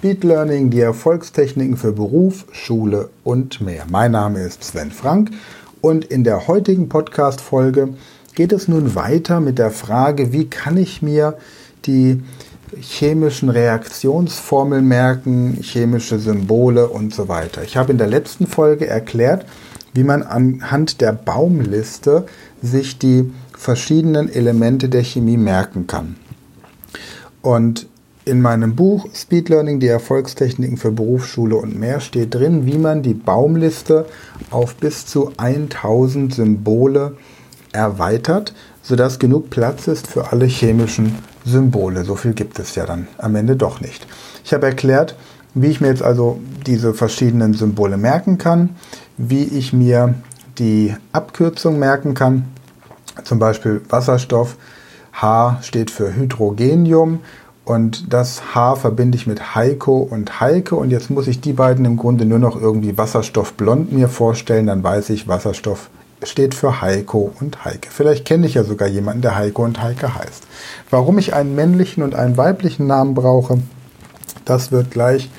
Speed Learning, die Erfolgstechniken für Beruf, Schule und mehr. Mein Name ist Sven Frank und in der heutigen Podcast-Folge geht es nun weiter mit der Frage, wie kann ich mir die chemischen Reaktionsformeln merken, chemische Symbole und so weiter. Ich habe in der letzten Folge erklärt, wie man anhand der Baumliste sich die verschiedenen Elemente der Chemie merken kann. Und in meinem Buch Speed Learning, die Erfolgstechniken für Berufsschule und mehr steht drin, wie man die Baumliste auf bis zu 1000 Symbole erweitert, sodass genug Platz ist für alle chemischen Symbole. So viel gibt es ja dann am Ende doch nicht. Ich habe erklärt, wie ich mir jetzt also diese verschiedenen Symbole merken kann, wie ich mir die Abkürzung merken kann, zum Beispiel Wasserstoff. H steht für Hydrogenium und das H verbinde ich mit Heiko und Heike. Und jetzt muss ich die beiden im Grunde nur noch irgendwie Wasserstoffblond mir vorstellen. Dann weiß ich, Wasserstoff steht für Heiko und Heike. Vielleicht kenne ich ja sogar jemanden, der Heiko und Heike heißt. Warum ich einen männlichen und einen weiblichen Namen brauche, das wird gleich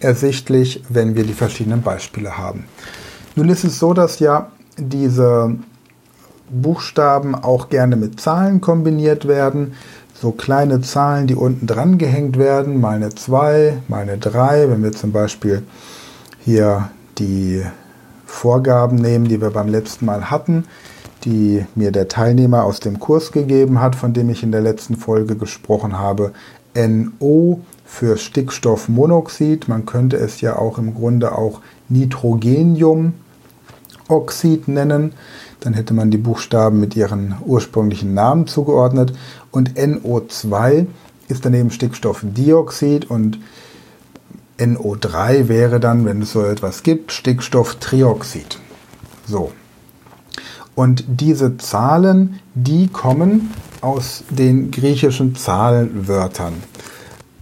ersichtlich, wenn wir die verschiedenen Beispiele haben. Nun ist es so, dass ja diese Buchstaben auch gerne mit Zahlen kombiniert werden so kleine Zahlen, die unten dran gehängt werden, mal eine 2, mal eine 3. Wenn wir zum Beispiel hier die Vorgaben nehmen, die wir beim letzten Mal hatten, die mir der Teilnehmer aus dem Kurs gegeben hat, von dem ich in der letzten Folge gesprochen habe. NO für Stickstoffmonoxid. Man könnte es ja auch im Grunde auch Nitrogeniumoxid nennen. Dann hätte man die Buchstaben mit ihren ursprünglichen Namen zugeordnet. Und NO2 ist daneben Stickstoffdioxid und NO3 wäre dann, wenn es so etwas gibt, Stickstofftrioxid. So. Und diese Zahlen, die kommen aus den griechischen Zahlenwörtern.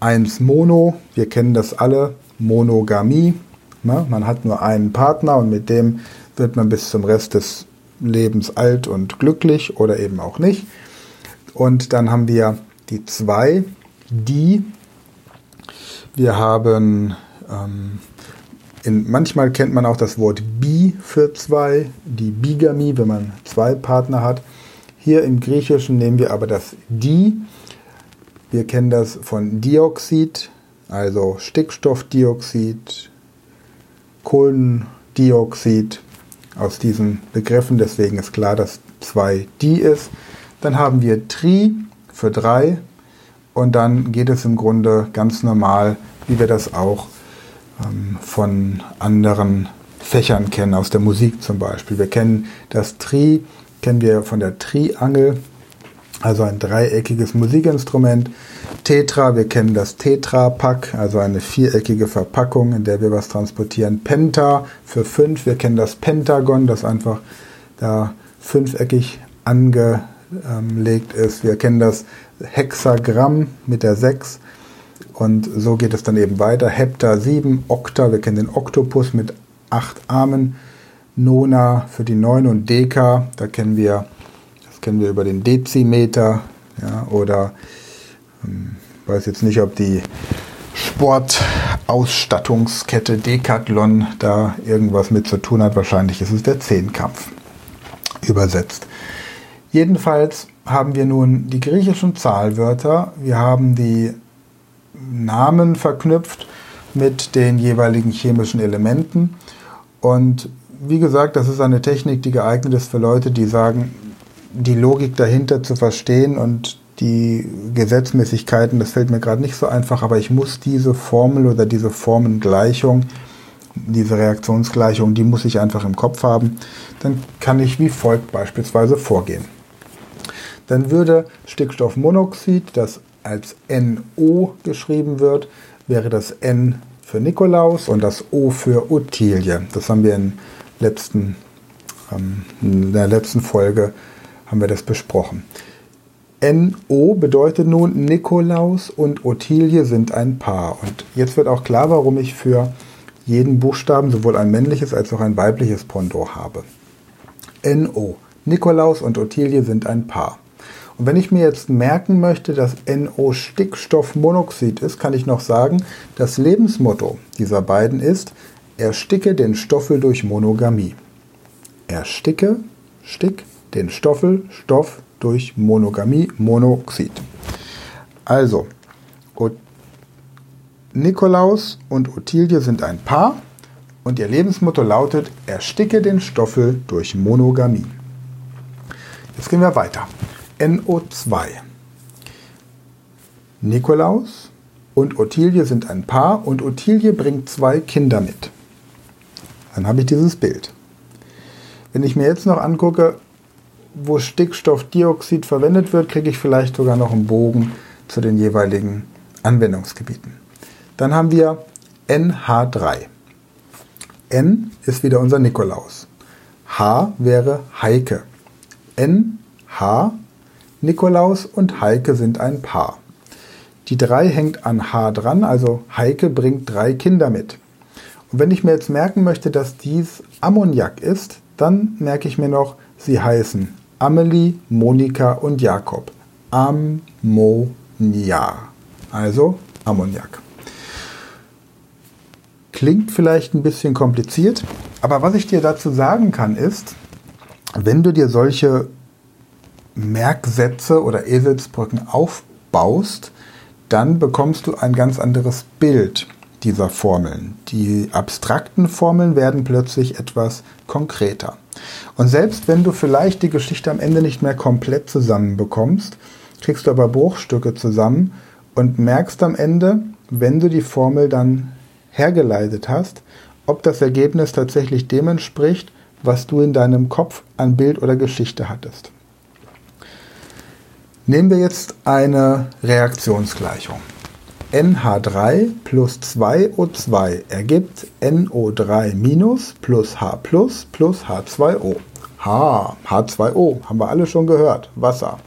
Eins Mono, wir kennen das alle, Monogamie. Ne? Man hat nur einen Partner und mit dem wird man bis zum Rest des lebensalt und glücklich oder eben auch nicht. Und dann haben wir die zwei, die. Wir haben, ähm, in, manchmal kennt man auch das Wort bi für zwei, die Bigamie, wenn man zwei Partner hat. Hier im Griechischen nehmen wir aber das di. Wir kennen das von Dioxid, also Stickstoffdioxid, Kohlendioxid, aus diesen Begriffen. Deswegen ist klar, dass 2 die ist. Dann haben wir Tri für 3 und dann geht es im Grunde ganz normal, wie wir das auch ähm, von anderen Fächern kennen, aus der Musik zum Beispiel. Wir kennen das Tri, kennen wir von der Triangel, also ein dreieckiges Musikinstrument. Tetra, wir kennen das Tetra-Pack, also eine viereckige Verpackung, in der wir was transportieren. Penta für fünf, wir kennen das Pentagon, das einfach da fünfeckig angelegt ist. Wir kennen das Hexagramm mit der 6 und so geht es dann eben weiter. Hepta 7, Okta, wir kennen den Oktopus mit acht Armen. Nona für die 9 und Deka, da kennen wir, das kennen wir über den Dezimeter ja, oder ähm, weiß jetzt nicht, ob die Sportausstattungskette Decathlon da irgendwas mit zu tun hat. Wahrscheinlich ist es der Zehnkampf übersetzt. Jedenfalls haben wir nun die griechischen Zahlwörter. Wir haben die Namen verknüpft mit den jeweiligen chemischen Elementen. Und wie gesagt, das ist eine Technik, die geeignet ist für Leute, die sagen, die Logik dahinter zu verstehen und die Gesetzmäßigkeiten, das fällt mir gerade nicht so einfach, aber ich muss diese Formel oder diese Formengleichung, diese Reaktionsgleichung, die muss ich einfach im Kopf haben. Dann kann ich wie folgt beispielsweise vorgehen. Dann würde Stickstoffmonoxid, das als NO geschrieben wird, wäre das N für Nikolaus und das O für Ottilie. Das haben wir in, letzten, ähm, in der letzten Folge haben wir das besprochen. NO bedeutet nun Nikolaus und Ottilie sind ein Paar. Und jetzt wird auch klar, warum ich für jeden Buchstaben sowohl ein männliches als auch ein weibliches Pendant habe. NO. Nikolaus und Ottilie sind ein Paar. Und wenn ich mir jetzt merken möchte, dass NO Stickstoffmonoxid ist, kann ich noch sagen, das Lebensmotto dieser beiden ist, ersticke den Stoffel durch Monogamie. Ersticke, stick, den Stoffel, Stoff durch Monogamie, Monoxid. Also, Nikolaus und Ottilie sind ein Paar und ihr Lebensmotto lautet, ersticke den Stoffel durch Monogamie. Jetzt gehen wir weiter. NO2. Nikolaus und Ottilie sind ein Paar und Ottilie bringt zwei Kinder mit. Dann habe ich dieses Bild. Wenn ich mir jetzt noch angucke, wo Stickstoffdioxid verwendet wird, kriege ich vielleicht sogar noch einen Bogen zu den jeweiligen Anwendungsgebieten. Dann haben wir NH3. N ist wieder unser Nikolaus. H wäre Heike. N, H, Nikolaus und Heike sind ein Paar. Die 3 hängt an H dran, also Heike bringt drei Kinder mit. Und wenn ich mir jetzt merken möchte, dass dies Ammoniak ist, dann merke ich mir noch, sie heißen Amelie, Monika und Jakob. Ammonia, also Ammoniak. Klingt vielleicht ein bisschen kompliziert, aber was ich dir dazu sagen kann ist, wenn du dir solche Merksätze oder Eselsbrücken aufbaust, dann bekommst du ein ganz anderes Bild dieser Formeln. Die abstrakten Formeln werden plötzlich etwas konkreter. Und selbst wenn du vielleicht die Geschichte am Ende nicht mehr komplett zusammenbekommst, kriegst du aber Bruchstücke zusammen und merkst am Ende, wenn du die Formel dann hergeleitet hast, ob das Ergebnis tatsächlich dem entspricht, was du in deinem Kopf an Bild oder Geschichte hattest. Nehmen wir jetzt eine Reaktionsgleichung. NH3 plus 2O2 ergibt NO3 minus plus H plus plus H2O. H, H2O, haben wir alle schon gehört, Wasser.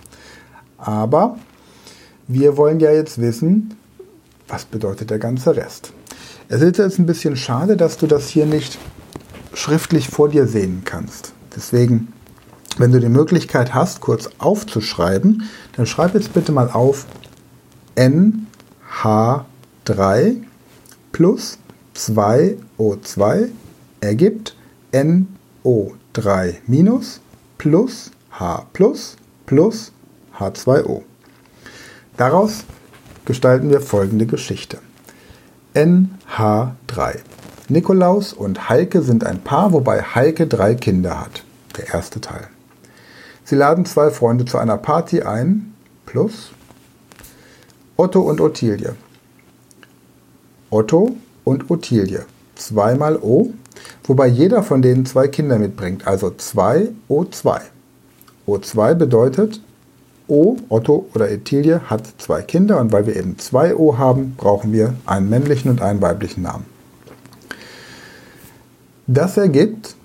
Aber wir wollen ja jetzt wissen, was bedeutet der ganze Rest. Es ist jetzt ein bisschen schade, dass du das hier nicht schriftlich vor dir sehen kannst. Deswegen, wenn du die Möglichkeit hast, kurz aufzuschreiben, dann schreib jetzt bitte mal auf NH3 plus 2O2 ergibt NO3 minus plus H plus plus H2O. Daraus gestalten wir folgende Geschichte. NH3. Nikolaus und Heike sind ein Paar, wobei Heike drei Kinder hat. Der erste Teil. Sie laden zwei Freunde zu einer Party ein, plus Otto und Ottilie. Otto und Ottilie. Zweimal O, wobei jeder von denen zwei Kinder mitbringt, also 2 O2. O2 bedeutet O, Otto oder Etilie hat zwei Kinder und weil wir eben zwei O haben, brauchen wir einen männlichen und einen weiblichen Namen. Das ergibt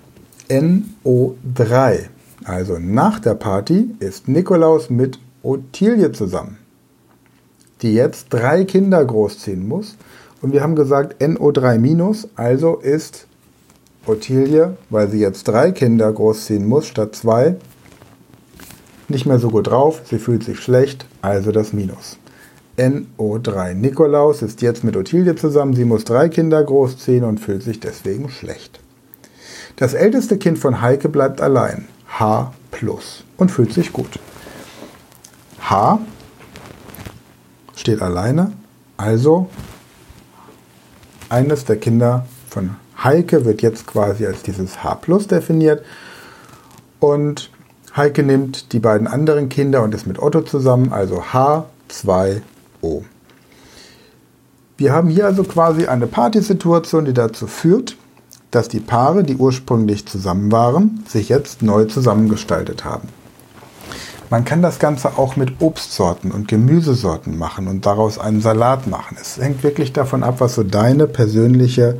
NO3. Also nach der Party ist Nikolaus mit Ottilie zusammen, die jetzt drei Kinder großziehen muss. Und wir haben gesagt NO3 minus, also ist Ottilie, weil sie jetzt drei Kinder großziehen muss statt zwei, nicht mehr so gut drauf, sie fühlt sich schlecht, also das Minus. NO3. Nikolaus ist jetzt mit Ottilie zusammen, sie muss drei Kinder großziehen und fühlt sich deswegen schlecht. Das älteste Kind von Heike bleibt allein, H plus, und fühlt sich gut. H steht alleine, also eines der Kinder von Heike wird jetzt quasi als dieses H plus definiert und Heike nimmt die beiden anderen Kinder und ist mit Otto zusammen, also H2O. Wir haben hier also quasi eine Partysituation, die dazu führt, dass die Paare, die ursprünglich zusammen waren, sich jetzt neu zusammengestaltet haben. Man kann das Ganze auch mit Obstsorten und Gemüsesorten machen und daraus einen Salat machen. Es hängt wirklich davon ab, was so deine persönliche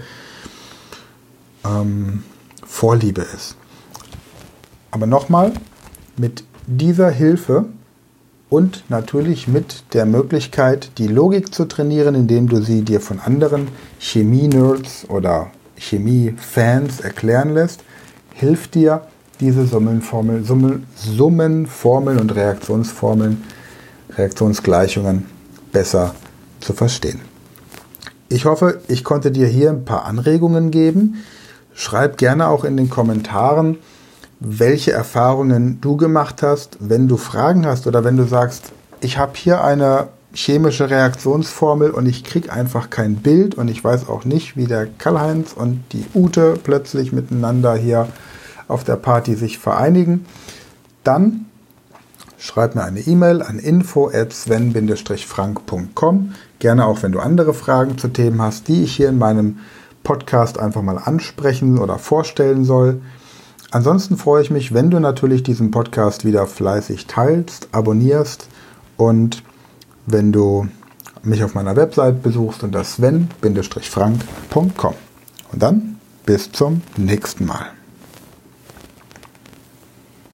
ähm, Vorliebe ist. Aber nochmal, mit dieser Hilfe und natürlich mit der Möglichkeit, die Logik zu trainieren, indem du sie dir von anderen Chemie-Nerds oder Chemie-Fans erklären lässt, hilft dir, diese Summenformel, Summen, Summenformeln und Reaktionsformeln, Reaktionsgleichungen besser zu verstehen. Ich hoffe, ich konnte dir hier ein paar Anregungen geben. Schreib gerne auch in den Kommentaren, welche Erfahrungen du gemacht hast. Wenn du Fragen hast oder wenn du sagst, ich habe hier eine chemische Reaktionsformel und ich kriege einfach kein Bild und ich weiß auch nicht, wie der Karl-Heinz und die Ute plötzlich miteinander hier auf der Party sich vereinigen, dann schreib mir eine E-Mail an info@sven-frank.com. Gerne auch, wenn du andere Fragen zu Themen hast, die ich hier in meinem Podcast einfach mal ansprechen oder vorstellen soll. Ansonsten freue ich mich, wenn du natürlich diesen Podcast wieder fleißig teilst, abonnierst und wenn du mich auf meiner Website besuchst unter sven-frank.com. Und dann bis zum nächsten Mal.